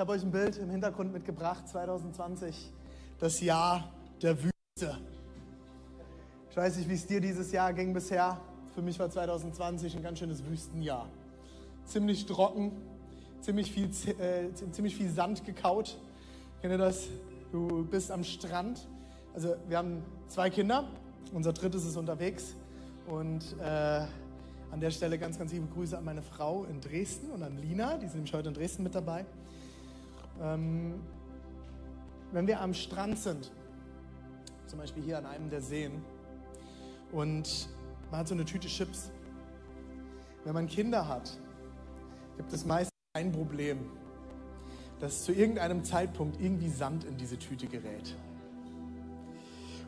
Ich habe euch ein Bild im Hintergrund mitgebracht. 2020, das Jahr der Wüste. Ich weiß nicht, wie es dir dieses Jahr ging bisher. Für mich war 2020 ein ganz schönes Wüstenjahr. Ziemlich trocken, ziemlich viel, äh, ziemlich viel Sand gekaut. Kennt ihr das? Du bist am Strand. Also wir haben zwei Kinder. Unser drittes ist unterwegs. Und äh, an der Stelle ganz, ganz liebe Grüße an meine Frau in Dresden und an Lina. Die sind nämlich heute in Dresden mit dabei. Ähm, wenn wir am Strand sind, zum Beispiel hier an einem der Seen, und man hat so eine Tüte Chips. Wenn man Kinder hat, gibt es meist ein Problem, dass zu irgendeinem Zeitpunkt irgendwie Sand in diese Tüte gerät.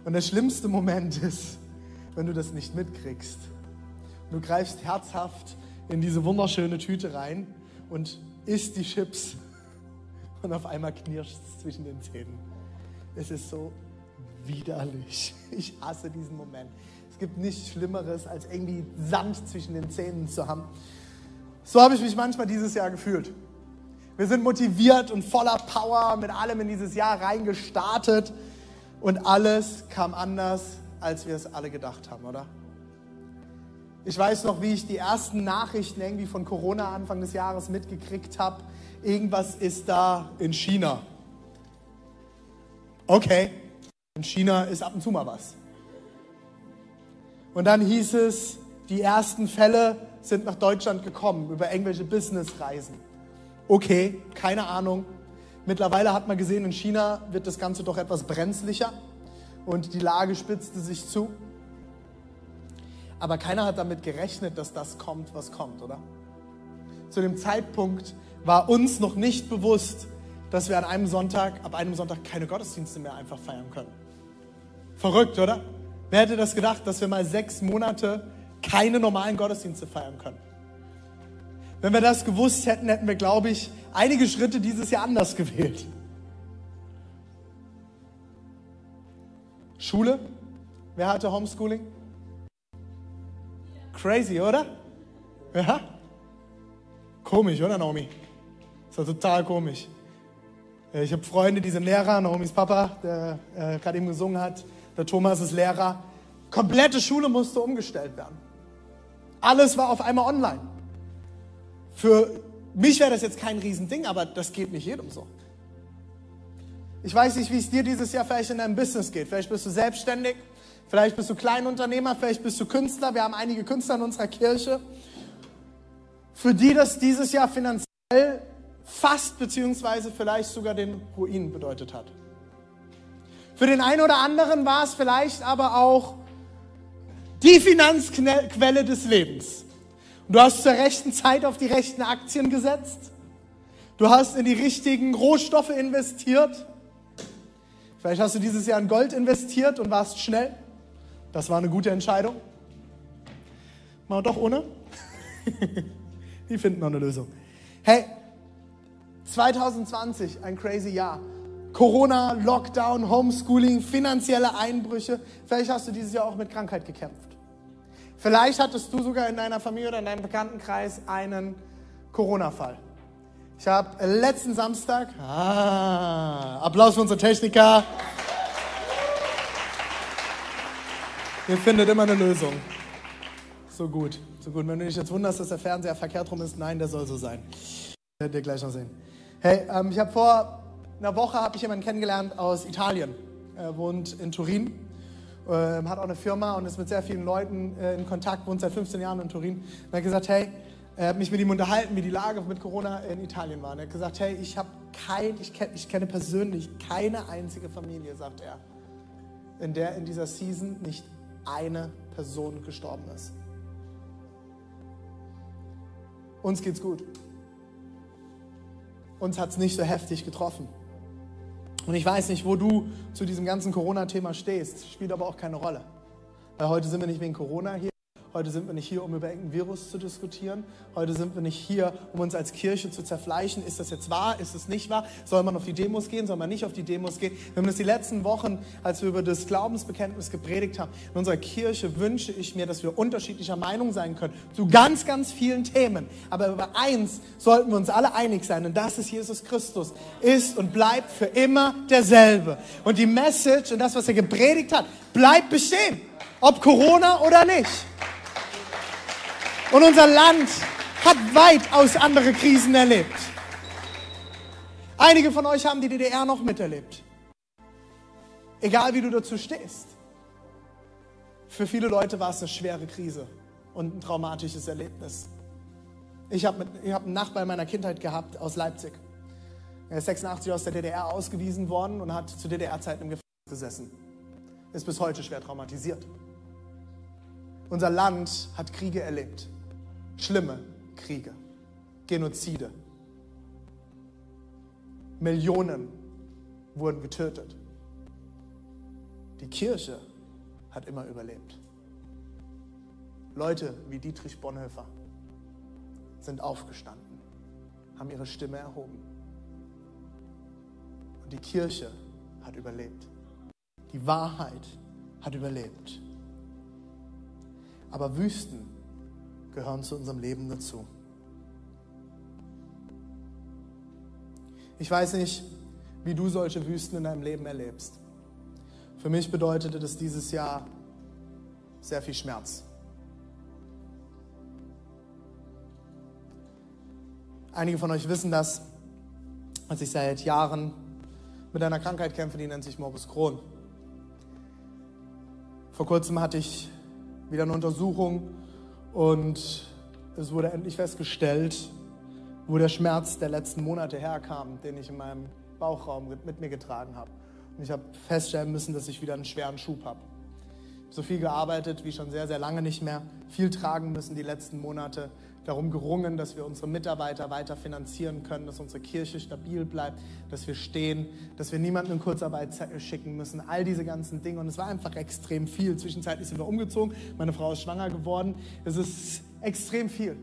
Und der schlimmste Moment ist, wenn du das nicht mitkriegst. Du greifst herzhaft in diese wunderschöne Tüte rein und isst die Chips und auf einmal knirscht es zwischen den Zähnen. Es ist so widerlich. Ich hasse diesen Moment. Es gibt nichts Schlimmeres, als irgendwie Sand zwischen den Zähnen zu haben. So habe ich mich manchmal dieses Jahr gefühlt. Wir sind motiviert und voller Power mit allem in dieses Jahr reingestartet und alles kam anders, als wir es alle gedacht haben, oder? Ich weiß noch, wie ich die ersten Nachrichten irgendwie von Corona Anfang des Jahres mitgekriegt habe. Irgendwas ist da in China. Okay, in China ist ab und zu mal was. Und dann hieß es, die ersten Fälle sind nach Deutschland gekommen über irgendwelche Businessreisen. Okay, keine Ahnung. Mittlerweile hat man gesehen, in China wird das Ganze doch etwas brenzlicher und die Lage spitzte sich zu. Aber keiner hat damit gerechnet, dass das kommt, was kommt, oder? Zu dem Zeitpunkt war uns noch nicht bewusst, dass wir an einem Sonntag, ab einem Sonntag keine Gottesdienste mehr einfach feiern können. Verrückt, oder? Wer hätte das gedacht, dass wir mal sechs Monate keine normalen Gottesdienste feiern können? Wenn wir das gewusst hätten, hätten wir, glaube ich, einige Schritte dieses Jahr anders gewählt. Schule? Wer hatte Homeschooling? Crazy, oder? Ja? Komisch, oder Naomi? Das war total komisch. Äh, ich habe Freunde, die sind Lehrer. Naomis Papa, der äh, gerade eben gesungen hat, der Thomas ist Lehrer. Komplette Schule musste umgestellt werden. Alles war auf einmal online. Für mich wäre das jetzt kein Riesending, aber das geht nicht jedem so. Ich weiß nicht, wie es dir dieses Jahr vielleicht in deinem Business geht. Vielleicht bist du selbstständig, vielleicht bist du Kleinunternehmer, vielleicht bist du Künstler. Wir haben einige Künstler in unserer Kirche, für die das dieses Jahr finanziell fast beziehungsweise vielleicht sogar den Ruin bedeutet hat. Für den einen oder anderen war es vielleicht aber auch die Finanzquelle des Lebens. Du hast zur rechten Zeit auf die rechten Aktien gesetzt. Du hast in die richtigen Rohstoffe investiert. Vielleicht hast du dieses Jahr in Gold investiert und warst schnell. Das war eine gute Entscheidung. Mal doch ohne. die finden noch eine Lösung. Hey, 2020, ein crazy Jahr. Corona, Lockdown, Homeschooling, finanzielle Einbrüche. Vielleicht hast du dieses Jahr auch mit Krankheit gekämpft. Vielleicht hattest du sogar in deiner Familie oder in deinem Bekanntenkreis einen Corona-Fall. Ich habe letzten Samstag, ah, Applaus für unsere Techniker. Ihr findet immer eine Lösung. So gut, so gut. Wenn du dich jetzt wunderst, dass der Fernseher verkehrt rum ist, nein, der soll so sein. Werdet ihr gleich noch sehen. Hey, ähm, ich habe vor einer Woche habe ich jemanden kennengelernt aus Italien. Er wohnt in Turin, äh, hat auch eine Firma und ist mit sehr vielen Leuten äh, in Kontakt, wohnt seit 15 Jahren in Turin. Und er hat gesagt, hey, er hat mich mit ihm unterhalten, wie die Lage mit Corona in Italien war. Und er hat gesagt, hey, ich habe kein, ich, kenn, ich kenne persönlich keine einzige Familie, sagt er, in der in dieser Season nicht eine Person gestorben ist. Uns geht's gut. Uns hat es nicht so heftig getroffen. Und ich weiß nicht, wo du zu diesem ganzen Corona-Thema stehst, spielt aber auch keine Rolle. Weil heute sind wir nicht wegen Corona hier, Heute sind wir nicht hier, um über irgendein Virus zu diskutieren. Heute sind wir nicht hier, um uns als Kirche zu zerfleischen. Ist das jetzt wahr? Ist es nicht wahr? Soll man auf die Demos gehen? Soll man nicht auf die Demos gehen? Wir haben das die letzten Wochen, als wir über das Glaubensbekenntnis gepredigt haben. In unserer Kirche wünsche ich mir, dass wir unterschiedlicher Meinung sein können zu ganz, ganz vielen Themen. Aber über eins sollten wir uns alle einig sein. Und das ist Jesus Christus. Ist und bleibt für immer derselbe. Und die Message und das, was er gepredigt hat, bleibt bestehen. Ob Corona oder nicht. Und unser Land hat weitaus andere Krisen erlebt. Einige von euch haben die DDR noch miterlebt. Egal wie du dazu stehst. Für viele Leute war es eine schwere Krise und ein traumatisches Erlebnis. Ich habe hab einen Nachbar in meiner Kindheit gehabt aus Leipzig. Er ist 86 aus der DDR ausgewiesen worden und hat zu DDR-Zeiten im Gefängnis gesessen. Ist bis heute schwer traumatisiert. Unser Land hat Kriege erlebt schlimme Kriege, Genozide. Millionen wurden getötet. Die Kirche hat immer überlebt. Leute wie Dietrich Bonhoeffer sind aufgestanden, haben ihre Stimme erhoben. Und die Kirche hat überlebt. Die Wahrheit hat überlebt. Aber Wüsten gehören zu unserem Leben dazu. Ich weiß nicht, wie du solche Wüsten in deinem Leben erlebst. Für mich bedeutete das dieses Jahr sehr viel Schmerz. Einige von euch wissen das, als ich seit Jahren mit einer Krankheit kämpfe, die nennt sich Morbus Crohn. Vor kurzem hatte ich wieder eine Untersuchung und es wurde endlich festgestellt, wo der Schmerz der letzten Monate herkam, den ich in meinem Bauchraum mit mir getragen habe. Und ich habe feststellen müssen, dass ich wieder einen schweren Schub habe. So viel gearbeitet wie schon sehr, sehr lange nicht mehr. Viel tragen müssen die letzten Monate darum gerungen, dass wir unsere Mitarbeiter weiter finanzieren können, dass unsere Kirche stabil bleibt, dass wir stehen, dass wir niemanden in Kurzarbeit schicken müssen, all diese ganzen Dinge. Und es war einfach extrem viel. Zwischenzeitlich sind wir umgezogen, meine Frau ist schwanger geworden. Es ist extrem viel.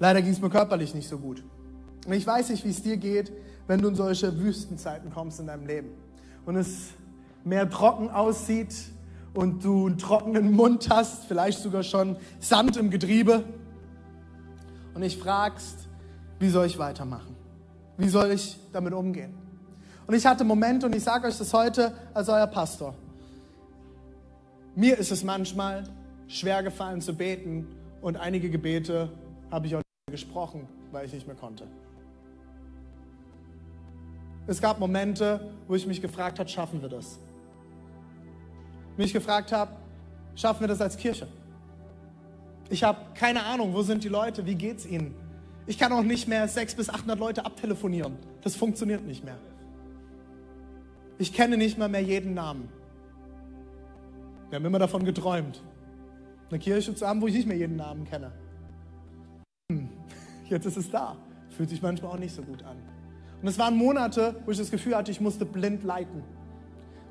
Leider ging es mir körperlich nicht so gut. Und ich weiß nicht, wie es dir geht, wenn du in solche Wüstenzeiten kommst in deinem Leben und es mehr trocken aussieht, und du einen trockenen Mund hast, vielleicht sogar schon Sand im Getriebe und dich fragst, wie soll ich weitermachen? Wie soll ich damit umgehen? Und ich hatte Momente, und ich sage euch das heute als euer Pastor. Mir ist es manchmal schwer gefallen zu beten und einige Gebete habe ich auch nicht gesprochen, weil ich nicht mehr konnte. Es gab Momente, wo ich mich gefragt habe, schaffen wir das? Mich gefragt habe, schaffen wir das als Kirche? Ich habe keine Ahnung, wo sind die Leute, wie geht es ihnen? Ich kann auch nicht mehr 600 bis 800 Leute abtelefonieren. Das funktioniert nicht mehr. Ich kenne nicht mal mehr jeden Namen. Wir haben immer davon geträumt, eine Kirche zu haben, wo ich nicht mehr jeden Namen kenne. Hm, jetzt ist es da. Fühlt sich manchmal auch nicht so gut an. Und es waren Monate, wo ich das Gefühl hatte, ich musste blind leiten.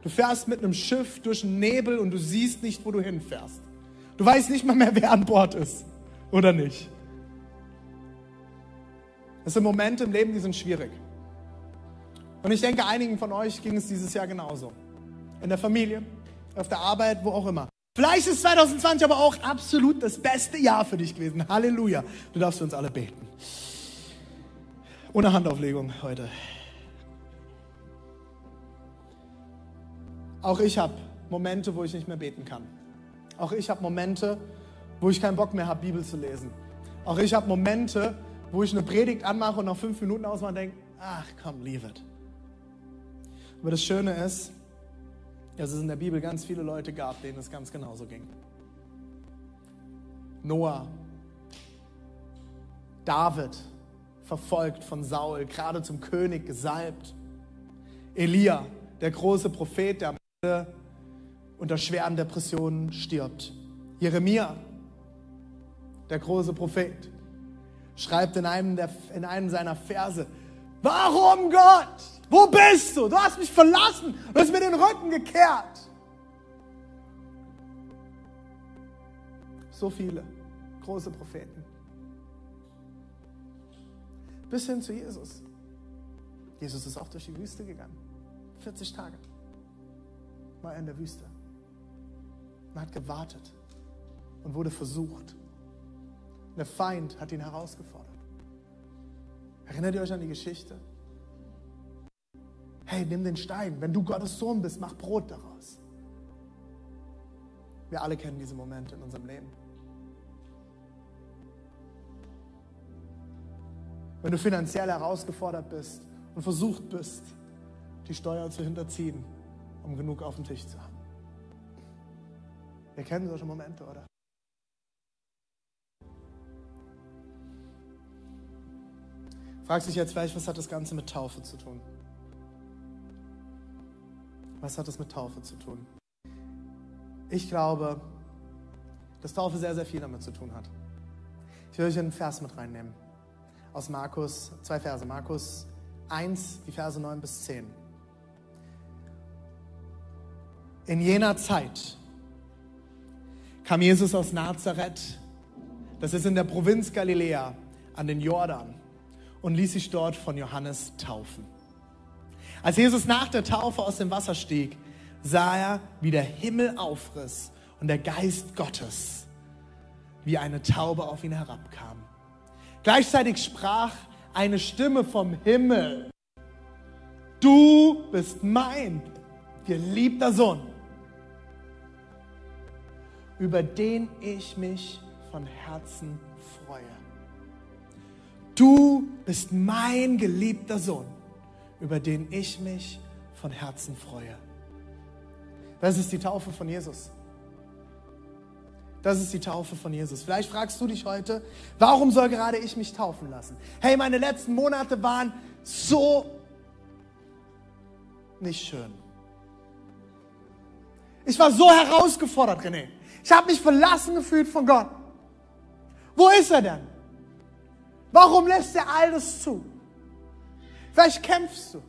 Du fährst mit einem Schiff durch den Nebel und du siehst nicht, wo du hinfährst. Du weißt nicht mal mehr, wer an Bord ist oder nicht. Das sind Momente im Leben, die sind schwierig. Und ich denke, einigen von euch ging es dieses Jahr genauso. In der Familie, auf der Arbeit, wo auch immer. Vielleicht ist 2020 aber auch absolut das beste Jahr für dich gewesen. Halleluja. Du darfst für uns alle beten. Ohne Handauflegung heute. Auch ich habe Momente, wo ich nicht mehr beten kann. Auch ich habe Momente, wo ich keinen Bock mehr habe, Bibel zu lesen. Auch ich habe Momente, wo ich eine Predigt anmache und nach fünf Minuten ausmache und denke, ach komm, leave it. Aber das Schöne ist, dass es in der Bibel ganz viele Leute gab, denen es ganz genauso ging. Noah, David, verfolgt von Saul, gerade zum König gesalbt. Elia, der große Prophet, der unter schweren Depressionen stirbt. Jeremia, der große Prophet, schreibt in einem, der, in einem seiner Verse, Warum Gott? Wo bist du? Du hast mich verlassen. Du hast mir den Rücken gekehrt. So viele große Propheten. Bis hin zu Jesus. Jesus ist auch durch die Wüste gegangen. 40 Tage war er in der Wüste. Man hat gewartet und wurde versucht. Der Feind hat ihn herausgefordert. Erinnert ihr euch an die Geschichte? Hey, nimm den Stein. Wenn du Gottes Sohn bist, mach Brot daraus. Wir alle kennen diese Momente in unserem Leben. Wenn du finanziell herausgefordert bist und versucht bist, die Steuer zu hinterziehen, um genug auf dem Tisch zu haben. Wir kennen solche Momente, oder? Fragst dich jetzt vielleicht, was hat das Ganze mit Taufe zu tun? Was hat das mit Taufe zu tun? Ich glaube, dass Taufe sehr, sehr viel damit zu tun hat. Ich will euch einen Vers mit reinnehmen. Aus Markus, zwei Verse. Markus 1, die Verse 9 bis 10. In jener Zeit kam Jesus aus Nazareth, das ist in der Provinz Galiläa, an den Jordan und ließ sich dort von Johannes taufen. Als Jesus nach der Taufe aus dem Wasser stieg, sah er, wie der Himmel aufriss und der Geist Gottes wie eine Taube auf ihn herabkam. Gleichzeitig sprach eine Stimme vom Himmel, du bist mein geliebter Sohn über den ich mich von Herzen freue. Du bist mein geliebter Sohn, über den ich mich von Herzen freue. Das ist die Taufe von Jesus. Das ist die Taufe von Jesus. Vielleicht fragst du dich heute, warum soll gerade ich mich taufen lassen? Hey, meine letzten Monate waren so nicht schön. Ich war so herausgefordert, René. Ich habe mich verlassen gefühlt von Gott. Wo ist er denn? Warum lässt er alles zu? Vielleicht kämpfst du.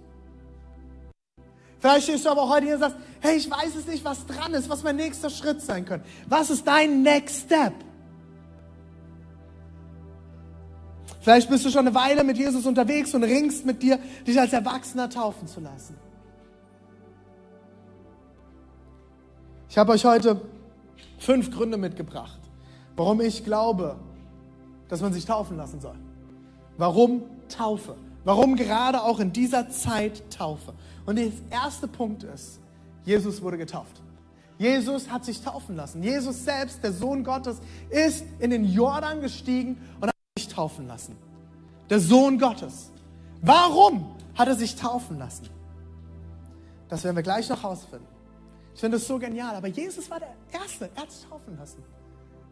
Vielleicht stehst du aber heute hier und sagst, hey, ich weiß es nicht, was dran ist, was mein nächster Schritt sein könnte. Was ist dein Next Step? Vielleicht bist du schon eine Weile mit Jesus unterwegs und ringst mit dir, dich als Erwachsener taufen zu lassen. Ich habe euch heute fünf Gründe mitgebracht, warum ich glaube, dass man sich taufen lassen soll. Warum Taufe? Warum gerade auch in dieser Zeit Taufe? Und der erste Punkt ist, Jesus wurde getauft. Jesus hat sich taufen lassen. Jesus selbst, der Sohn Gottes, ist in den Jordan gestiegen und hat sich taufen lassen. Der Sohn Gottes. Warum hat er sich taufen lassen? Das werden wir gleich noch herausfinden. Ich finde das so genial. Aber Jesus war der Erste. Er hat sich taufen lassen.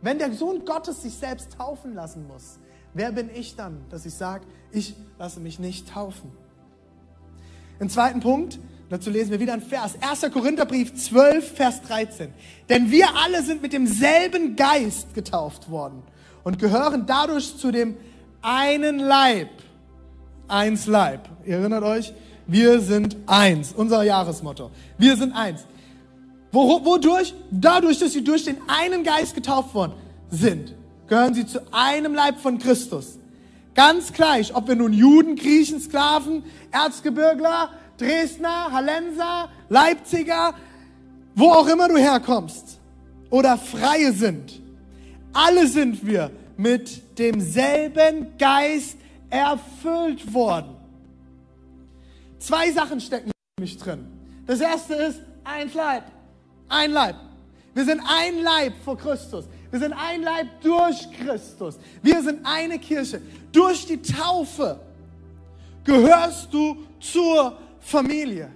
Wenn der Sohn Gottes sich selbst taufen lassen muss, wer bin ich dann, dass ich sage, ich lasse mich nicht taufen? Im zweiten Punkt, dazu lesen wir wieder ein Vers. 1. Korintherbrief 12, Vers 13. Denn wir alle sind mit demselben Geist getauft worden und gehören dadurch zu dem einen Leib. Eins Leib. Ihr erinnert euch? Wir sind eins. Unser Jahresmotto. Wir sind eins. Wodurch? Dadurch, dass sie durch den einen Geist getauft worden sind, gehören sie zu einem Leib von Christus. Ganz gleich, ob wir nun Juden, Griechen, Sklaven, Erzgebirgler, Dresdner, Hallenser, Leipziger, wo auch immer du herkommst oder Freie sind. Alle sind wir mit demselben Geist erfüllt worden. Zwei Sachen stecken nämlich drin. Das erste ist eins Leib. Ein Leib. Wir sind ein Leib vor Christus. Wir sind ein Leib durch Christus. Wir sind eine Kirche. Durch die Taufe gehörst du zur Familie.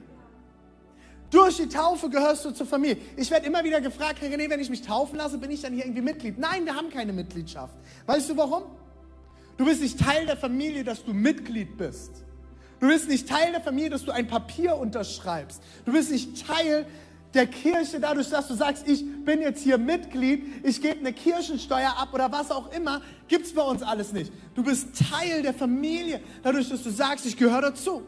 Durch die Taufe gehörst du zur Familie. Ich werde immer wieder gefragt, Herr René, wenn ich mich taufen lasse, bin ich dann hier irgendwie Mitglied? Nein, wir haben keine Mitgliedschaft. Weißt du warum? Du bist nicht Teil der Familie, dass du Mitglied bist. Du bist nicht Teil der Familie, dass du ein Papier unterschreibst. Du bist nicht Teil der Kirche, dadurch, dass du sagst, ich bin jetzt hier Mitglied, ich gebe eine Kirchensteuer ab oder was auch immer, gibt es bei uns alles nicht. Du bist Teil der Familie, dadurch, dass du sagst, ich gehöre dazu.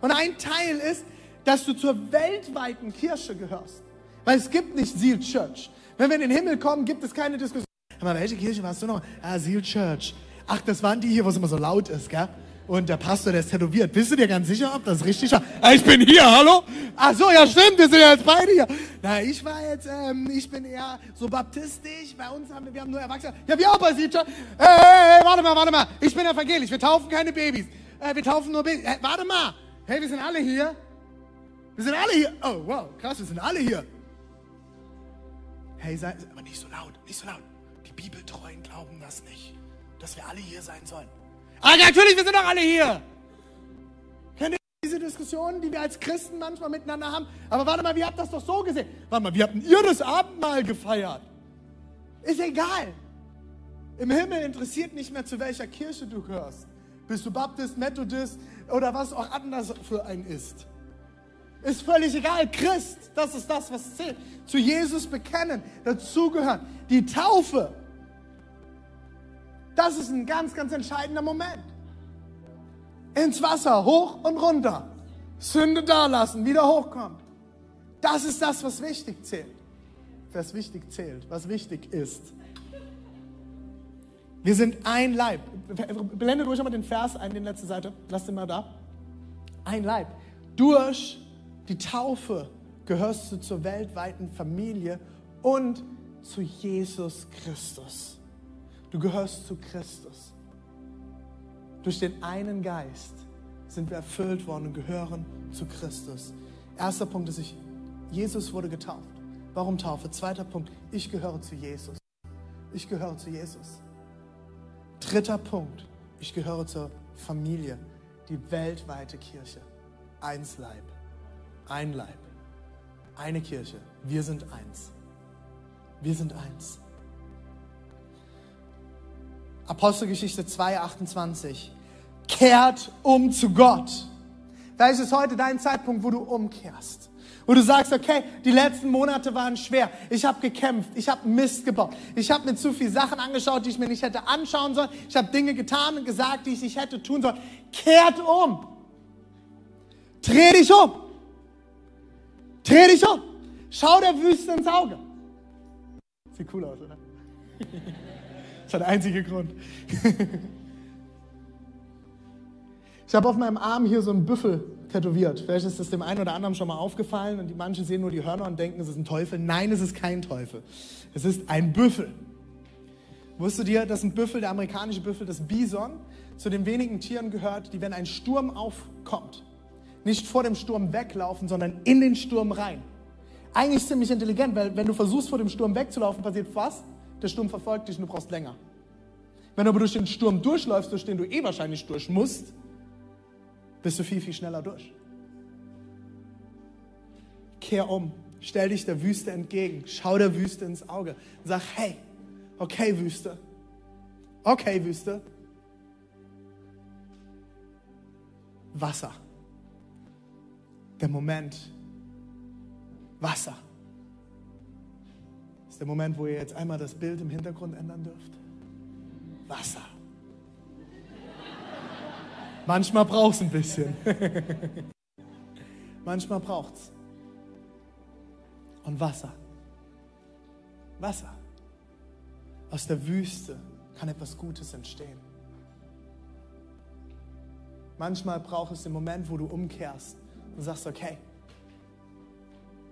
Und ein Teil ist, dass du zur weltweiten Kirche gehörst. Weil es gibt nicht Seal Church. Wenn wir in den Himmel kommen, gibt es keine Diskussion. Aber welche Kirche warst du noch? Ah, Seal Church. Ach, das waren die hier, wo es immer so laut ist, gell? Und der Pastor, der ist tätowiert. Bist du dir ganz sicher, ob das richtig war? Ah, ich bin hier, hallo? Ach so, ja stimmt, wir sind ja jetzt beide hier. Na, ich war jetzt, ähm, ich bin eher so baptistisch. Bei uns haben wir, wir haben nur Erwachsene. Ja, wir auch bei Sieger. Hey, hey, hey, warte mal, warte mal. Ich bin evangelisch. Wir taufen keine Babys. Äh, wir taufen nur Babys. Äh, warte mal. Hey, wir sind alle hier. Wir sind alle hier. Oh, wow, krass, wir sind alle hier. Hey, sei, aber nicht so laut, nicht so laut. Die Bibeltreuen glauben das nicht, dass wir alle hier sein sollen. Ah, natürlich, wir sind doch alle hier. Kennt ihr diese Diskussionen, die wir als Christen manchmal miteinander haben? Aber warte mal, wie habt das doch so gesehen? Warte mal, wie habt ihr das Abendmahl gefeiert? Ist egal. Im Himmel interessiert nicht mehr, zu welcher Kirche du gehörst. Bist du Baptist, Methodist oder was auch anders für ein ist. Ist völlig egal. Christ, das ist das, was zählt. Zu Jesus bekennen, dazugehören. Die Taufe das ist ein ganz, ganz entscheidender Moment. Ins Wasser, hoch und runter. Sünde da lassen, wieder hochkommen. Das ist das, was wichtig zählt. Was wichtig zählt, was wichtig ist. Wir sind ein Leib. Blendet ruhig mal den Vers ein, die letzte Seite. Lasst ihn mal da. Ein Leib. Durch die Taufe gehörst du zur weltweiten Familie und zu Jesus Christus. Du gehörst zu Christus. Durch den einen Geist sind wir erfüllt worden und gehören zu Christus. Erster Punkt ist, ich, Jesus wurde getauft. Warum Taufe? Zweiter Punkt, ich gehöre zu Jesus. Ich gehöre zu Jesus. Dritter Punkt, ich gehöre zur Familie, die weltweite Kirche. Eins Leib, ein Leib, eine Kirche. Wir sind eins. Wir sind eins. Apostelgeschichte 2, 28. Kehrt um zu Gott. Vielleicht ist heute dein Zeitpunkt, wo du umkehrst. Wo du sagst, okay, die letzten Monate waren schwer. Ich habe gekämpft, ich habe Mist gebaut. Ich habe mir zu viele Sachen angeschaut, die ich mir nicht hätte anschauen sollen. Ich habe Dinge getan und gesagt, die ich nicht hätte tun sollen. Kehrt um. Dreh dich um. Dreh dich um. Schau der Wüste ins Auge. Sieht cool aus, oder? Das ist der einzige Grund. Ich habe auf meinem Arm hier so einen Büffel tätowiert. Vielleicht ist das dem einen oder anderen schon mal aufgefallen und die manche sehen nur die Hörner und denken, es ist ein Teufel. Nein, es ist kein Teufel. Es ist ein Büffel. Wusstest du dir, dass ein Büffel, der amerikanische Büffel, das Bison, zu den wenigen Tieren gehört, die, wenn ein Sturm aufkommt, nicht vor dem Sturm weglaufen, sondern in den Sturm rein. Eigentlich ziemlich intelligent, weil wenn du versuchst, vor dem Sturm wegzulaufen, passiert was? Der Sturm verfolgt dich und du brauchst länger. Wenn du aber durch den Sturm durchläufst, durch den du eh wahrscheinlich durch musst, bist du viel, viel schneller durch. Kehr um, stell dich der Wüste entgegen, schau der Wüste ins Auge sag, hey, okay Wüste, okay Wüste, Wasser. Der Moment, Wasser ist der Moment, wo ihr jetzt einmal das Bild im Hintergrund ändern dürft. Wasser. Manchmal braucht es ein bisschen. Manchmal braucht es. Und Wasser. Wasser. Aus der Wüste kann etwas Gutes entstehen. Manchmal braucht es den Moment, wo du umkehrst und sagst, okay,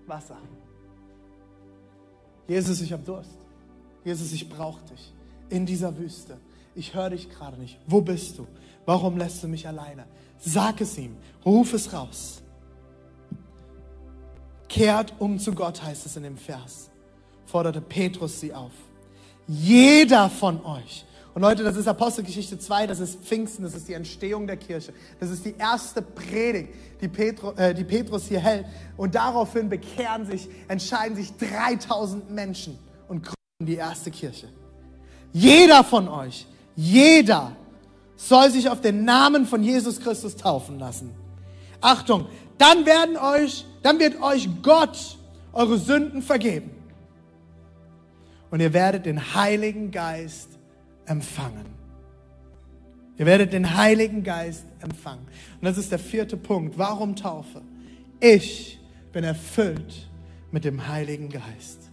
Wasser. Jesus, ich habe Durst. Jesus, ich brauche dich in dieser Wüste. Ich höre dich gerade nicht. Wo bist du? Warum lässt du mich alleine? Sag es ihm. Ruf es raus. Kehrt um zu Gott, heißt es in dem Vers. Forderte Petrus sie auf. Jeder von euch und Leute, das ist Apostelgeschichte 2, das ist Pfingsten, das ist die Entstehung der Kirche. Das ist die erste Predigt, die, Petru, äh, die Petrus hier hält. Und daraufhin bekehren sich, entscheiden sich 3000 Menschen und gründen die erste Kirche. Jeder von euch, jeder soll sich auf den Namen von Jesus Christus taufen lassen. Achtung, dann werden euch, dann wird euch Gott eure Sünden vergeben. Und ihr werdet den Heiligen Geist empfangen. Ihr werdet den Heiligen Geist empfangen. Und das ist der vierte Punkt. Warum Taufe? Ich bin erfüllt mit dem Heiligen Geist.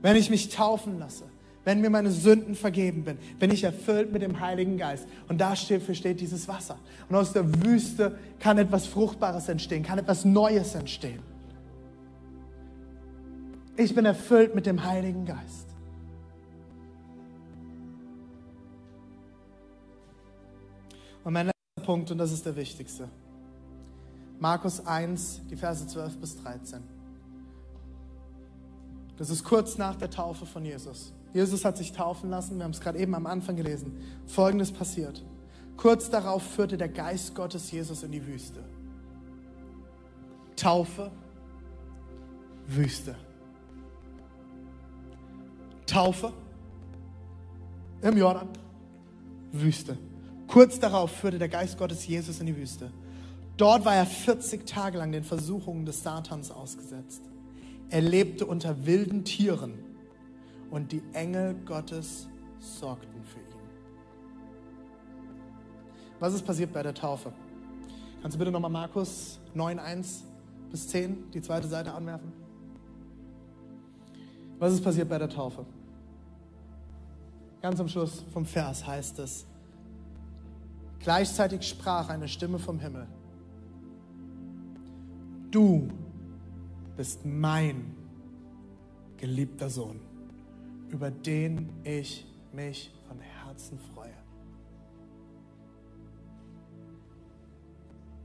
Wenn ich mich taufen lasse, wenn mir meine Sünden vergeben bin, bin ich erfüllt mit dem Heiligen Geist. Und dafür steht dieses Wasser. Und aus der Wüste kann etwas Fruchtbares entstehen, kann etwas Neues entstehen. Ich bin erfüllt mit dem Heiligen Geist. Und mein letzter Punkt, und das ist der wichtigste. Markus 1, die Verse 12 bis 13. Das ist kurz nach der Taufe von Jesus. Jesus hat sich taufen lassen, wir haben es gerade eben am Anfang gelesen. Folgendes passiert. Kurz darauf führte der Geist Gottes Jesus in die Wüste. Taufe, Wüste. Taufe im Jordan, Wüste. Kurz darauf führte der Geist Gottes Jesus in die Wüste. Dort war er 40 Tage lang den Versuchungen des Satans ausgesetzt. Er lebte unter wilden Tieren und die Engel Gottes sorgten für ihn. Was ist passiert bei der Taufe? Kannst du bitte nochmal Markus 9, 1 bis 10, die zweite Seite anwerfen? Was ist passiert bei der Taufe? Ganz am Schluss vom Vers heißt es, gleichzeitig sprach eine Stimme vom Himmel du bist mein geliebter Sohn, über den ich mich von Herzen freue.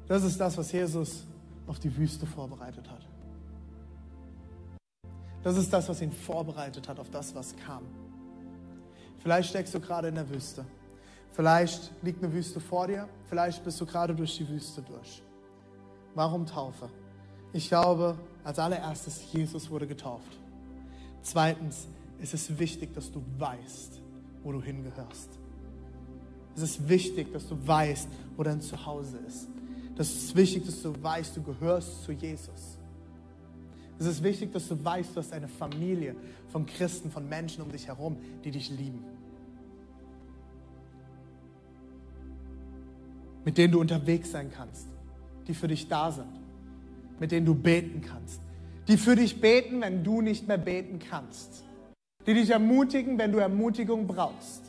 Das ist das, was Jesus auf die Wüste vorbereitet hat. Das ist das, was ihn vorbereitet hat auf das, was kam. Vielleicht steckst du gerade in der Wüste. Vielleicht liegt eine Wüste vor dir. Vielleicht bist du gerade durch die Wüste durch. Warum Taufe? Ich glaube, als allererstes, Jesus wurde getauft. Zweitens, es ist wichtig, dass du weißt, wo du hingehörst. Es ist wichtig, dass du weißt, wo dein Zuhause ist. Es ist wichtig, dass du weißt, du gehörst zu Jesus. Es ist wichtig, dass du weißt, du hast eine Familie von Christen, von Menschen um dich herum, die dich lieben. Mit denen du unterwegs sein kannst, die für dich da sind mit denen du beten kannst. Die für dich beten, wenn du nicht mehr beten kannst. Die dich ermutigen, wenn du Ermutigung brauchst.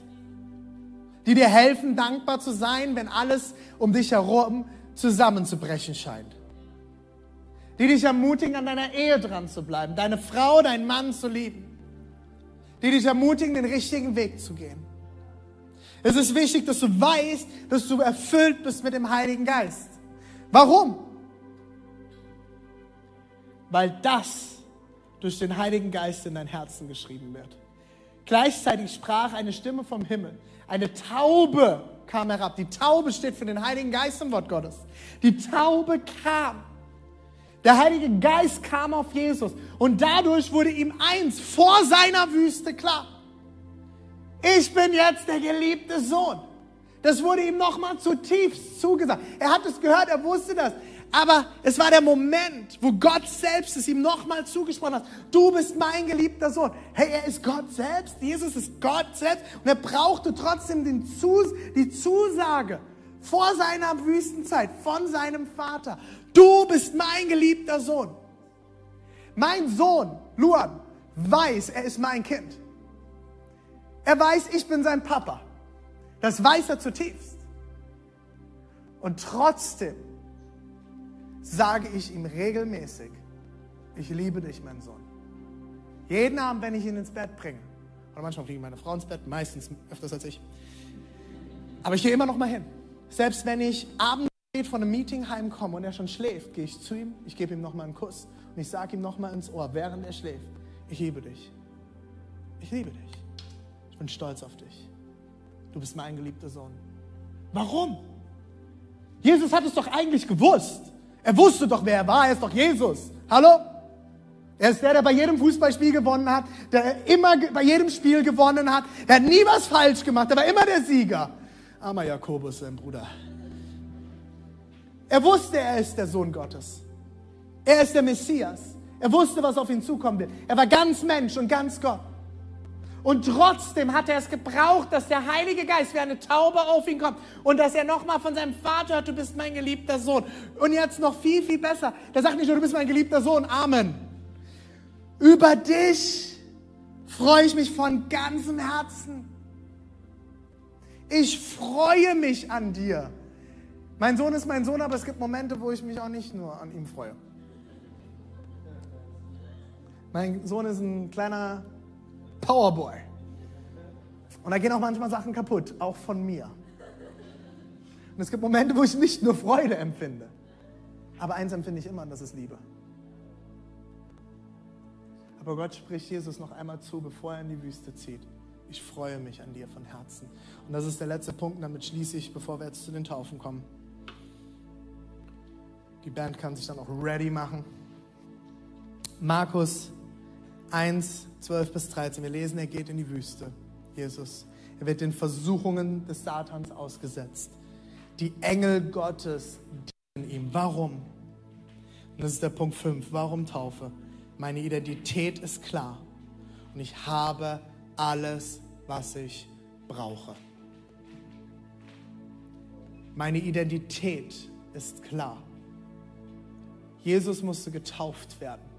Die dir helfen, dankbar zu sein, wenn alles um dich herum zusammenzubrechen scheint. Die dich ermutigen, an deiner Ehe dran zu bleiben, deine Frau, deinen Mann zu lieben. Die dich ermutigen, den richtigen Weg zu gehen. Es ist wichtig, dass du weißt, dass du erfüllt bist mit dem Heiligen Geist. Warum? weil das durch den Heiligen Geist in dein Herzen geschrieben wird. Gleichzeitig sprach eine Stimme vom Himmel. Eine Taube kam herab. Die Taube steht für den Heiligen Geist im Wort Gottes. Die Taube kam. Der Heilige Geist kam auf Jesus und dadurch wurde ihm eins vor seiner Wüste klar. Ich bin jetzt der geliebte Sohn. Das wurde ihm nochmal zutiefst zugesagt. Er hat es gehört, er wusste das. Aber es war der Moment, wo Gott selbst es ihm nochmal zugesprochen hat. Du bist mein geliebter Sohn. Hey, er ist Gott selbst. Jesus ist Gott selbst. Und er brauchte trotzdem den Zus die Zusage vor seiner Wüstenzeit von seinem Vater. Du bist mein geliebter Sohn. Mein Sohn, Luan, weiß, er ist mein Kind. Er weiß, ich bin sein Papa. Das weiß er zutiefst. Und trotzdem sage ich ihm regelmäßig, ich liebe dich, mein Sohn. Jeden Abend, wenn ich ihn ins Bett bringe, oder manchmal bringe ich meine Frau ins Bett, meistens öfters als ich, aber ich gehe immer noch mal hin. Selbst wenn ich abends von einem Meeting heimkomme und er schon schläft, gehe ich zu ihm, ich gebe ihm noch mal einen Kuss und ich sage ihm noch mal ins Ohr, während er schläft, ich liebe dich. Ich liebe dich. Bin stolz auf dich. Du bist mein geliebter Sohn. Warum? Jesus hat es doch eigentlich gewusst. Er wusste doch, wer er war. Er ist doch Jesus. Hallo? Er ist der, der bei jedem Fußballspiel gewonnen hat, der immer bei jedem Spiel gewonnen hat. Er hat nie was falsch gemacht. Er war immer der Sieger. Armer Jakobus, sein Bruder. Er wusste, er ist der Sohn Gottes. Er ist der Messias. Er wusste, was auf ihn zukommen wird. Er war ganz Mensch und ganz Gott. Und trotzdem hat er es gebraucht, dass der Heilige Geist wie eine Taube auf ihn kommt und dass er nochmal von seinem Vater hört, du bist mein geliebter Sohn. Und jetzt noch viel, viel besser. Der sagt nicht nur, du bist mein geliebter Sohn, Amen. Über dich freue ich mich von ganzem Herzen. Ich freue mich an dir. Mein Sohn ist mein Sohn, aber es gibt Momente, wo ich mich auch nicht nur an ihm freue. Mein Sohn ist ein kleiner Powerboy. Und da gehen auch manchmal Sachen kaputt, auch von mir. Und es gibt Momente, wo ich nicht nur Freude empfinde. Aber eins empfinde ich immer, und das ist Liebe. Aber Gott spricht Jesus noch einmal zu, bevor er in die Wüste zieht. Ich freue mich an dir von Herzen. Und das ist der letzte Punkt, und damit schließe ich, bevor wir jetzt zu den Taufen kommen. Die Band kann sich dann auch ready machen. Markus 1, 12 bis 13. Wir lesen, er geht in die Wüste. Jesus. Er wird den Versuchungen des Satans ausgesetzt. Die Engel Gottes dienen ihm. Warum? Und das ist der Punkt 5. Warum Taufe? Meine Identität ist klar. Und ich habe alles, was ich brauche. Meine Identität ist klar. Jesus musste getauft werden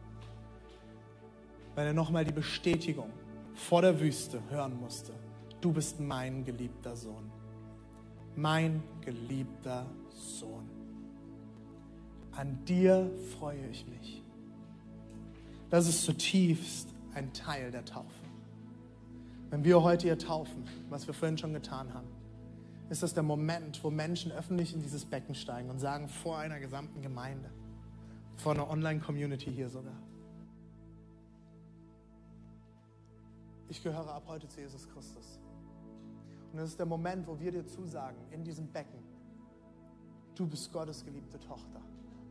weil er nochmal die Bestätigung vor der Wüste hören musste. Du bist mein geliebter Sohn. Mein geliebter Sohn. An dir freue ich mich. Das ist zutiefst ein Teil der Taufe. Wenn wir heute hier taufen, was wir vorhin schon getan haben, ist das der Moment, wo Menschen öffentlich in dieses Becken steigen und sagen, vor einer gesamten Gemeinde, vor einer Online-Community hier sogar, ich gehöre ab heute zu Jesus Christus. Und das ist der Moment, wo wir dir zusagen, in diesem Becken, du bist Gottes geliebte Tochter,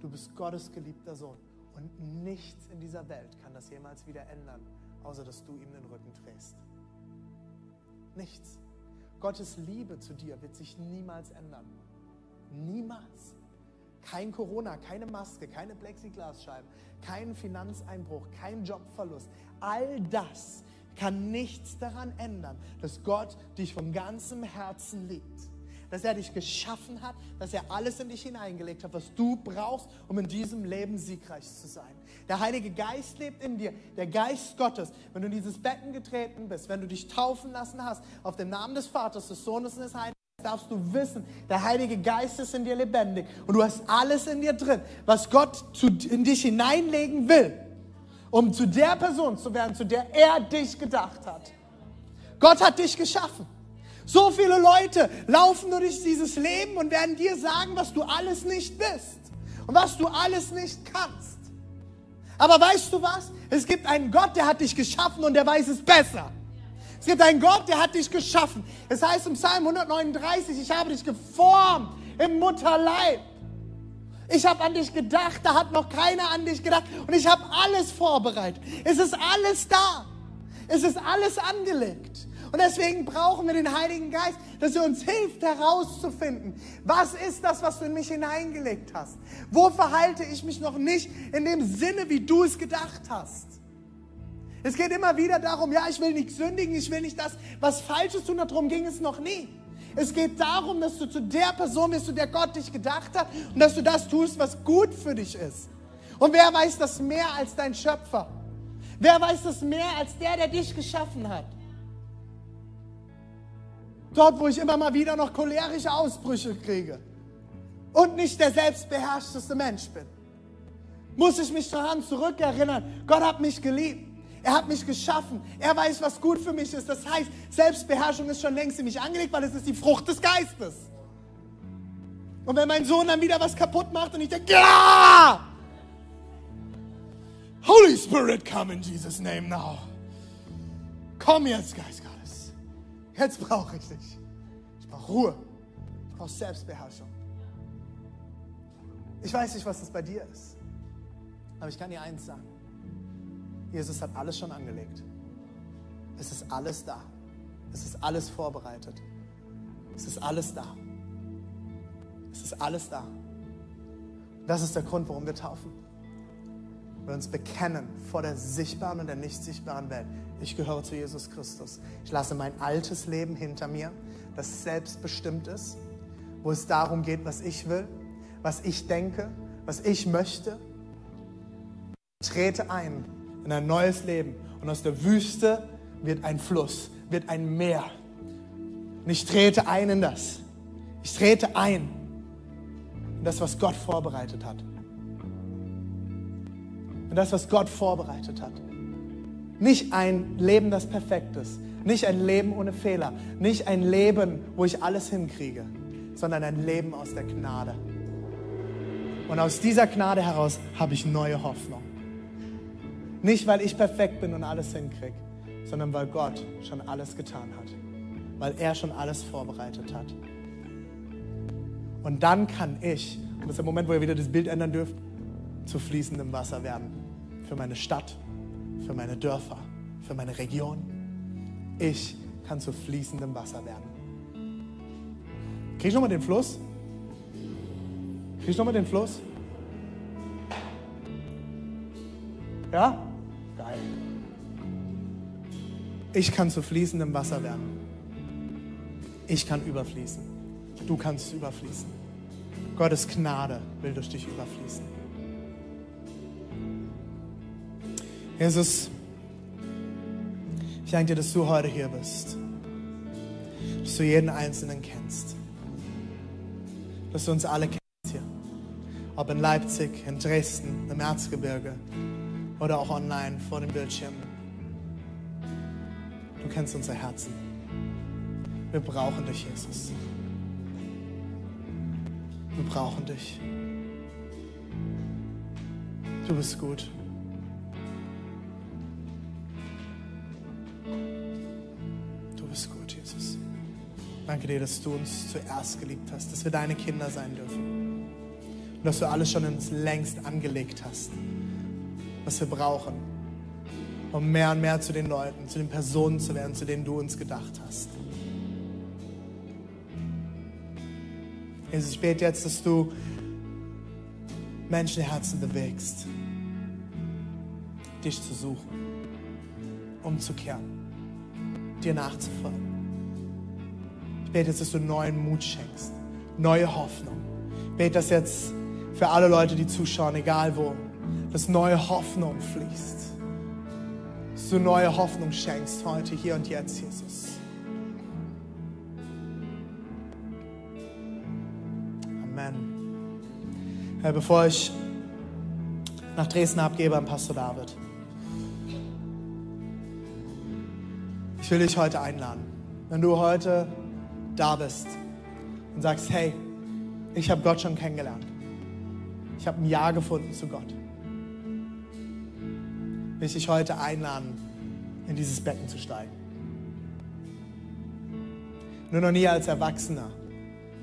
du bist Gottes geliebter Sohn. Und nichts in dieser Welt kann das jemals wieder ändern, außer dass du ihm den Rücken drehst. Nichts. Gottes Liebe zu dir wird sich niemals ändern. Niemals. Kein Corona, keine Maske, keine Plexiglasscheiben, kein Finanzeinbruch, kein Jobverlust. All das kann nichts daran ändern, dass Gott dich von ganzem Herzen liebt. Dass er dich geschaffen hat, dass er alles in dich hineingelegt hat, was du brauchst, um in diesem Leben siegreich zu sein. Der Heilige Geist lebt in dir, der Geist Gottes. Wenn du in dieses Becken getreten bist, wenn du dich taufen lassen hast, auf den Namen des Vaters, des Sohnes und des Heiligen, darfst du wissen, der Heilige Geist ist in dir lebendig und du hast alles in dir drin, was Gott in dich hineinlegen will um zu der Person zu werden, zu der er dich gedacht hat. Gott hat dich geschaffen. So viele Leute laufen nur durch dieses Leben und werden dir sagen, was du alles nicht bist und was du alles nicht kannst. Aber weißt du was? Es gibt einen Gott, der hat dich geschaffen und der weiß es besser. Es gibt einen Gott, der hat dich geschaffen. Es heißt im Psalm 139, ich habe dich geformt im Mutterleib. Ich habe an dich gedacht, da hat noch keiner an dich gedacht und ich habe alles vorbereitet. Es ist alles da. Es ist alles angelegt. Und deswegen brauchen wir den Heiligen Geist, dass er uns hilft herauszufinden, was ist das, was du in mich hineingelegt hast? Wo verhalte ich mich noch nicht in dem Sinne, wie du es gedacht hast? Es geht immer wieder darum, ja, ich will nicht sündigen, ich will nicht das, was Falsches tun, darum ging es noch nie. Es geht darum, dass du zu der Person bist, zu der Gott dich gedacht hat und dass du das tust, was gut für dich ist. Und wer weiß das mehr als dein Schöpfer? Wer weiß das mehr als der, der dich geschaffen hat? Dort, wo ich immer mal wieder noch cholerische Ausbrüche kriege und nicht der selbstbeherrschteste Mensch bin, muss ich mich daran zurückerinnern, Gott hat mich geliebt. Er hat mich geschaffen. Er weiß, was gut für mich ist. Das heißt, Selbstbeherrschung ist schon längst in mich angelegt, weil es ist die Frucht des Geistes. Und wenn mein Sohn dann wieder was kaputt macht und ich denke, ja! Holy Spirit, come in Jesus' name now. Komm jetzt, Geist Gottes. Jetzt brauche ich dich. Ich brauche Ruhe. Ich brauche Selbstbeherrschung. Ich weiß nicht, was das bei dir ist. Aber ich kann dir eins sagen. Jesus hat alles schon angelegt. Es ist alles da. Es ist alles vorbereitet. Es ist alles da. Es ist alles da. Das ist der Grund, warum wir taufen. wir uns bekennen vor der sichtbaren und der nicht sichtbaren Welt. Ich gehöre zu Jesus Christus. Ich lasse mein altes Leben hinter mir, das selbstbestimmt ist, wo es darum geht, was ich will, was ich denke, was ich möchte. Trete ein in ein neues Leben und aus der Wüste wird ein Fluss, wird ein Meer. Und ich trete ein in das. Ich trete ein in das, was Gott vorbereitet hat. In das, was Gott vorbereitet hat. Nicht ein Leben, das perfekt ist. Nicht ein Leben ohne Fehler. Nicht ein Leben, wo ich alles hinkriege, sondern ein Leben aus der Gnade. Und aus dieser Gnade heraus habe ich neue Hoffnung. Nicht, weil ich perfekt bin und alles hinkriege, sondern weil Gott schon alles getan hat. Weil er schon alles vorbereitet hat. Und dann kann ich, und das ist der Moment, wo ihr wieder das Bild ändern dürft, zu fließendem Wasser werden. Für meine Stadt, für meine Dörfer, für meine Region. Ich kann zu fließendem Wasser werden. Krieg ich nochmal den Fluss? Krieg ich nochmal den Fluss? Ja? Ich kann zu fließendem Wasser werden. Ich kann überfließen. Du kannst überfließen. Gottes Gnade will durch dich überfließen. Jesus, ich danke dir, dass du heute hier bist. Dass du jeden Einzelnen kennst. Dass du uns alle kennst hier. Ob in Leipzig, in Dresden, im Erzgebirge oder auch online vor dem Bildschirm. Kennst unser Herzen. Wir brauchen dich, Jesus. Wir brauchen dich. Du bist gut. Du bist gut, Jesus. Danke dir, dass du uns zuerst geliebt hast, dass wir deine Kinder sein dürfen. Und dass du alles schon uns längst angelegt hast, was wir brauchen, um mehr und mehr zu den Leuten, zu den Personen zu werden, zu denen du uns gedacht hast. Jesus, ich bete jetzt, dass du Menschenherzen bewegst, dich zu suchen, umzukehren, dir nachzufolgen. Ich bete jetzt, dass du neuen Mut schenkst, neue Hoffnung. Ich bete das jetzt für alle Leute, die zuschauen, egal wo, dass neue Hoffnung fließt. Du neue Hoffnung schenkst heute, hier und jetzt, Jesus. Amen. Herr, bevor ich nach Dresden abgebe an Pastor David, ich will dich heute einladen. Wenn du heute da bist und sagst, hey, ich habe Gott schon kennengelernt. Ich habe ein Ja gefunden zu Gott. Will ich dich heute einladen, in dieses Becken zu steigen. Nur noch nie als Erwachsener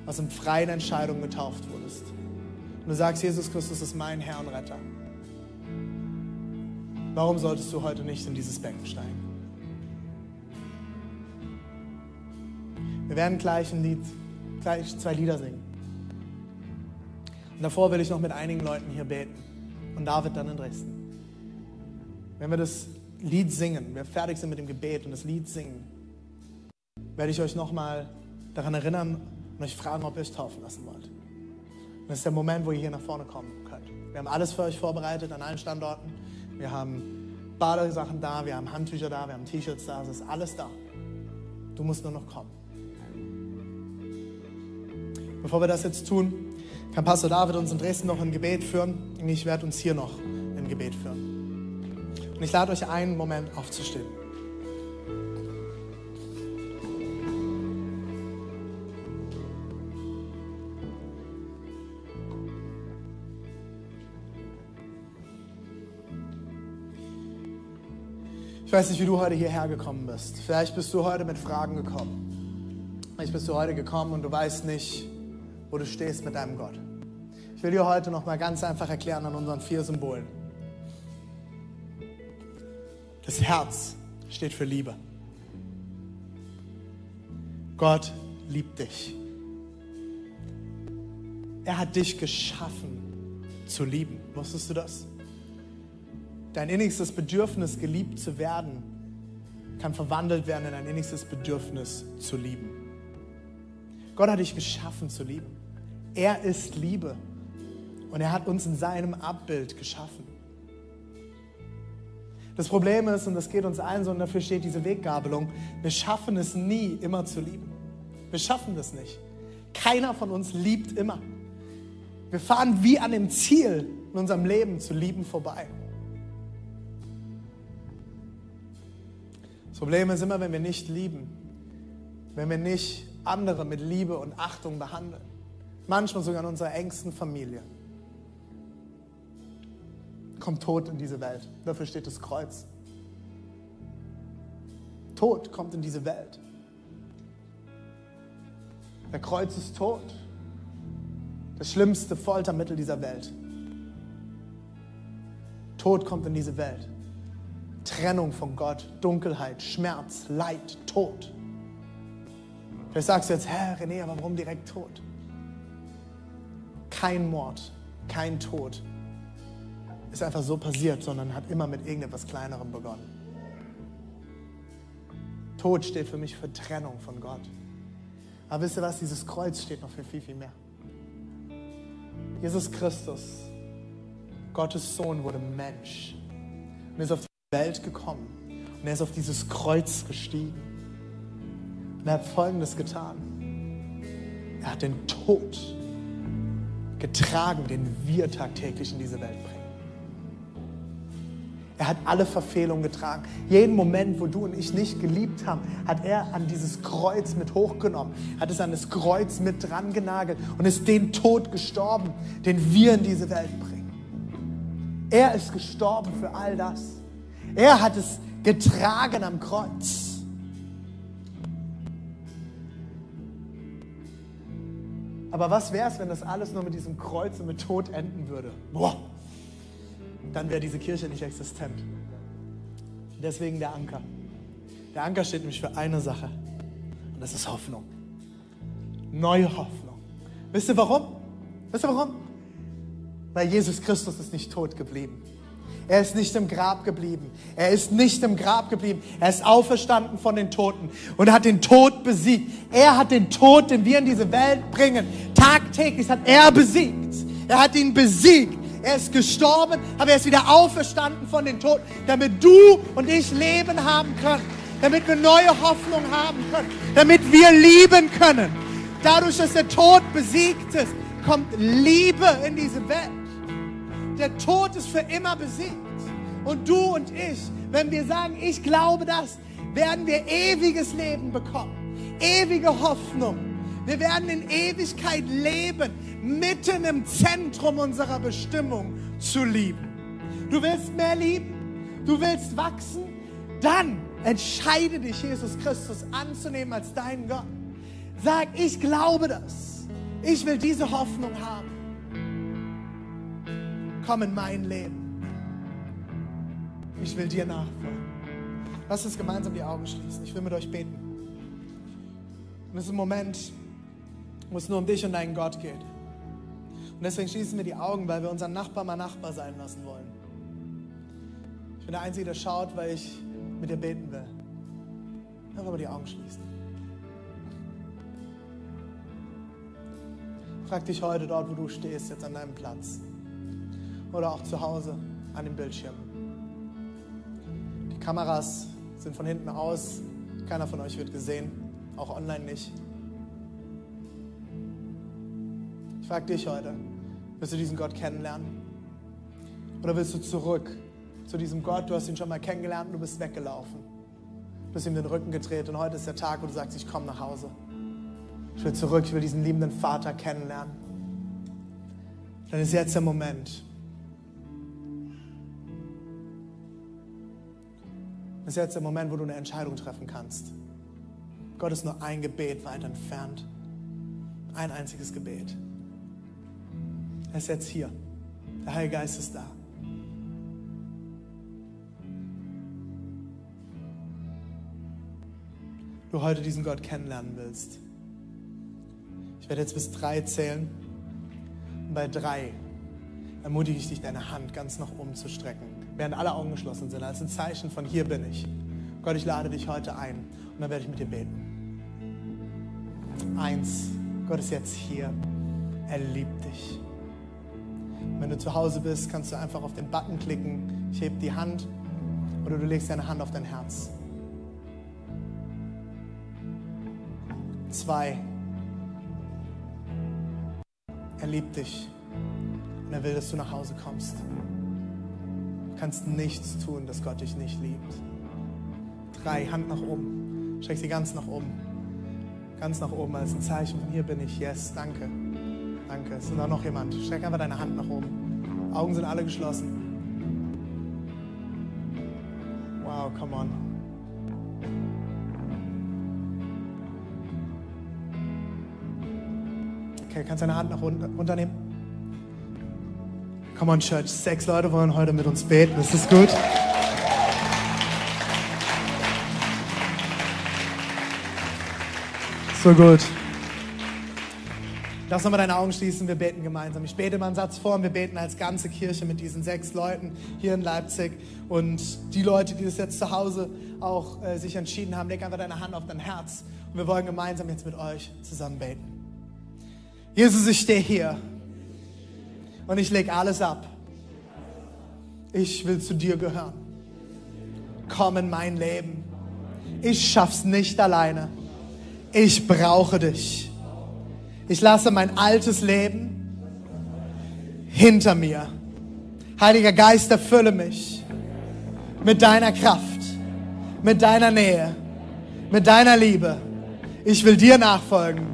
aus in freien Entscheidungen getauft wurdest. Und du sagst, Jesus Christus ist mein Herr und Retter. Warum solltest du heute nicht in dieses Becken steigen? Wir werden gleich ein Lied, gleich zwei Lieder singen. Und davor will ich noch mit einigen Leuten hier beten. Und David dann in Dresden. Wenn wir das Lied singen, wir fertig sind mit dem Gebet und das Lied singen, werde ich euch nochmal daran erinnern, und euch fragen, ob ihr euch taufen lassen wollt. Und das ist der Moment, wo ihr hier nach vorne kommen könnt. Wir haben alles für euch vorbereitet an allen Standorten. Wir haben Badesachen da, wir haben Handtücher da, wir haben T-Shirts da, es ist alles da. Du musst nur noch kommen. Bevor wir das jetzt tun, kann Pastor David uns in Dresden noch ein Gebet führen und ich werde uns hier noch ein Gebet führen. Und ich lade euch einen Moment aufzustehen. Ich weiß nicht, wie du heute hierher gekommen bist. Vielleicht bist du heute mit Fragen gekommen. Vielleicht bist du heute gekommen und du weißt nicht, wo du stehst mit deinem Gott. Ich will dir heute noch mal ganz einfach erklären an unseren vier Symbolen. Das Herz steht für Liebe. Gott liebt dich. Er hat dich geschaffen zu lieben. Wusstest du das? Dein innigstes Bedürfnis, geliebt zu werden, kann verwandelt werden in ein innigstes Bedürfnis zu lieben. Gott hat dich geschaffen zu lieben. Er ist Liebe und er hat uns in seinem Abbild geschaffen. Das Problem ist, und das geht uns allen so, und dafür steht diese Weggabelung, wir schaffen es nie, immer zu lieben. Wir schaffen das nicht. Keiner von uns liebt immer. Wir fahren wie an dem Ziel in unserem Leben zu lieben vorbei. Das Problem ist immer, wenn wir nicht lieben, wenn wir nicht andere mit Liebe und Achtung behandeln, manchmal sogar in unserer engsten Familie, kommt Tod in diese Welt. Dafür steht das Kreuz. Tod kommt in diese Welt. Der Kreuz ist tot. Das schlimmste Foltermittel dieser Welt. Tod kommt in diese Welt. Trennung von Gott, Dunkelheit, Schmerz, Leid, Tod. Vielleicht sagst du jetzt, Herr René, aber warum direkt Tod? Kein Mord, kein Tod ist einfach so passiert, sondern hat immer mit irgendetwas Kleinerem begonnen. Tod steht für mich für Trennung von Gott. Aber wisst ihr was? Dieses Kreuz steht noch für viel, viel mehr. Jesus Christus, Gottes Sohn, wurde Mensch und ist auf die Welt gekommen und er ist auf dieses Kreuz gestiegen. Und er hat Folgendes getan. Er hat den Tod getragen, den wir tagtäglich in diese Welt bringen. Er hat alle Verfehlungen getragen. Jeden Moment, wo du und ich nicht geliebt haben, hat er an dieses Kreuz mit hochgenommen, hat es an das Kreuz mit dran genagelt und ist den Tod gestorben, den wir in diese Welt bringen. Er ist gestorben für all das. Er hat es getragen am Kreuz. Aber was wäre es, wenn das alles nur mit diesem Kreuz und mit Tod enden würde? Boah, dann wäre diese Kirche nicht existent. Deswegen der Anker. Der Anker steht nämlich für eine Sache und das ist Hoffnung. Neue Hoffnung. Wisst ihr warum? Wisst ihr warum? Weil Jesus Christus ist nicht tot geblieben. Er ist nicht im Grab geblieben. Er ist nicht im Grab geblieben. Er ist auferstanden von den Toten und hat den Tod besiegt. Er hat den Tod, den wir in diese Welt bringen, tagtäglich hat er besiegt. Er hat ihn besiegt. Er ist gestorben, aber er ist wieder auferstanden von den Toten, damit du und ich Leben haben können, damit wir neue Hoffnung haben können, damit wir lieben können. Dadurch, dass der Tod besiegt ist, kommt Liebe in diese Welt. Der Tod ist für immer besiegt. Und du und ich, wenn wir sagen, ich glaube das, werden wir ewiges Leben bekommen, ewige Hoffnung. Wir werden in Ewigkeit leben mitten im Zentrum unserer Bestimmung zu lieben. Du willst mehr lieben? Du willst wachsen? Dann entscheide dich, Jesus Christus anzunehmen als deinen Gott. Sag, ich glaube das. Ich will diese Hoffnung haben. Komm in mein Leben. Ich will dir nachfolgen. Lass uns gemeinsam die Augen schließen. Ich will mit euch beten. Und es ist ein Moment, wo es nur um dich und deinen Gott geht. Und deswegen schließen wir die Augen, weil wir unseren Nachbar mal Nachbar sein lassen wollen. Ich bin der Einzige, der schaut, weil ich mit dir beten will. Einfach mal die Augen schließen. Frag dich heute dort, wo du stehst, jetzt an deinem Platz. Oder auch zu Hause an dem Bildschirm. Die Kameras sind von hinten aus. Keiner von euch wird gesehen, auch online nicht. Ich frage dich heute, Willst du diesen Gott kennenlernen? Oder willst du zurück zu diesem Gott? Du hast ihn schon mal kennengelernt und du bist weggelaufen. Du hast ihm den Rücken gedreht und heute ist der Tag, wo du sagst, ich komme nach Hause. Ich will zurück, ich will diesen liebenden Vater kennenlernen. Dann ist jetzt der Moment. Ist jetzt der Moment, wo du eine Entscheidung treffen kannst. Gott ist nur ein Gebet weit entfernt. Ein einziges Gebet. Er ist jetzt hier. Der Heilige Geist ist da. Du heute diesen Gott kennenlernen willst. Ich werde jetzt bis drei zählen. Und bei drei ermutige ich dich, deine Hand ganz nach oben zu strecken, während alle Augen geschlossen sind, als ein Zeichen von hier bin ich. Gott, ich lade dich heute ein und dann werde ich mit dir beten. Eins, Gott ist jetzt hier. Er liebt dich. Wenn du zu Hause bist, kannst du einfach auf den Button klicken. Ich heb die Hand oder du legst deine Hand auf dein Herz. Zwei. Er liebt dich und er will, dass du nach Hause kommst. Du kannst nichts tun, dass Gott dich nicht liebt. Drei, Hand nach oben. Streck sie ganz nach oben. Ganz nach oben als ein Zeichen von hier bin ich. Yes, danke. Danke. Es ist da noch jemand. Streck einfach deine Hand nach oben. Augen sind alle geschlossen. Wow, come on. Okay, kannst deine Hand nach unten runternehmen? Come on, Church. Sechs Leute wollen heute mit uns beten. Ist das gut? So gut. Lass nochmal deine Augen schließen, wir beten gemeinsam. Ich bete mal einen Satz vor und wir beten als ganze Kirche mit diesen sechs Leuten hier in Leipzig. Und die Leute, die das jetzt zu Hause auch äh, sich entschieden haben, leg einfach deine Hand auf dein Herz. Und wir wollen gemeinsam jetzt mit euch zusammen beten. Jesus, ich stehe hier und ich lege alles ab. Ich will zu dir gehören. Komm in mein Leben. Ich schaff's nicht alleine. Ich brauche dich. Ich lasse mein altes Leben hinter mir. Heiliger Geist, erfülle mich mit deiner Kraft, mit deiner Nähe, mit deiner Liebe. Ich will dir nachfolgen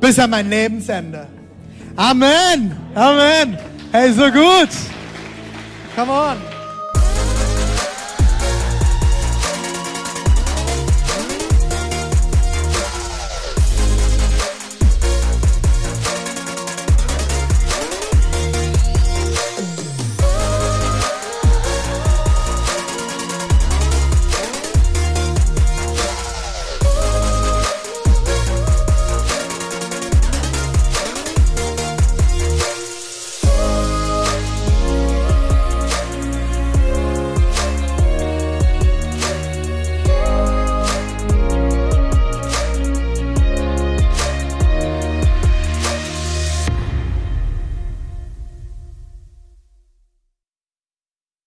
bis an mein Lebensende. Amen. Amen. Hey, so gut. Come on.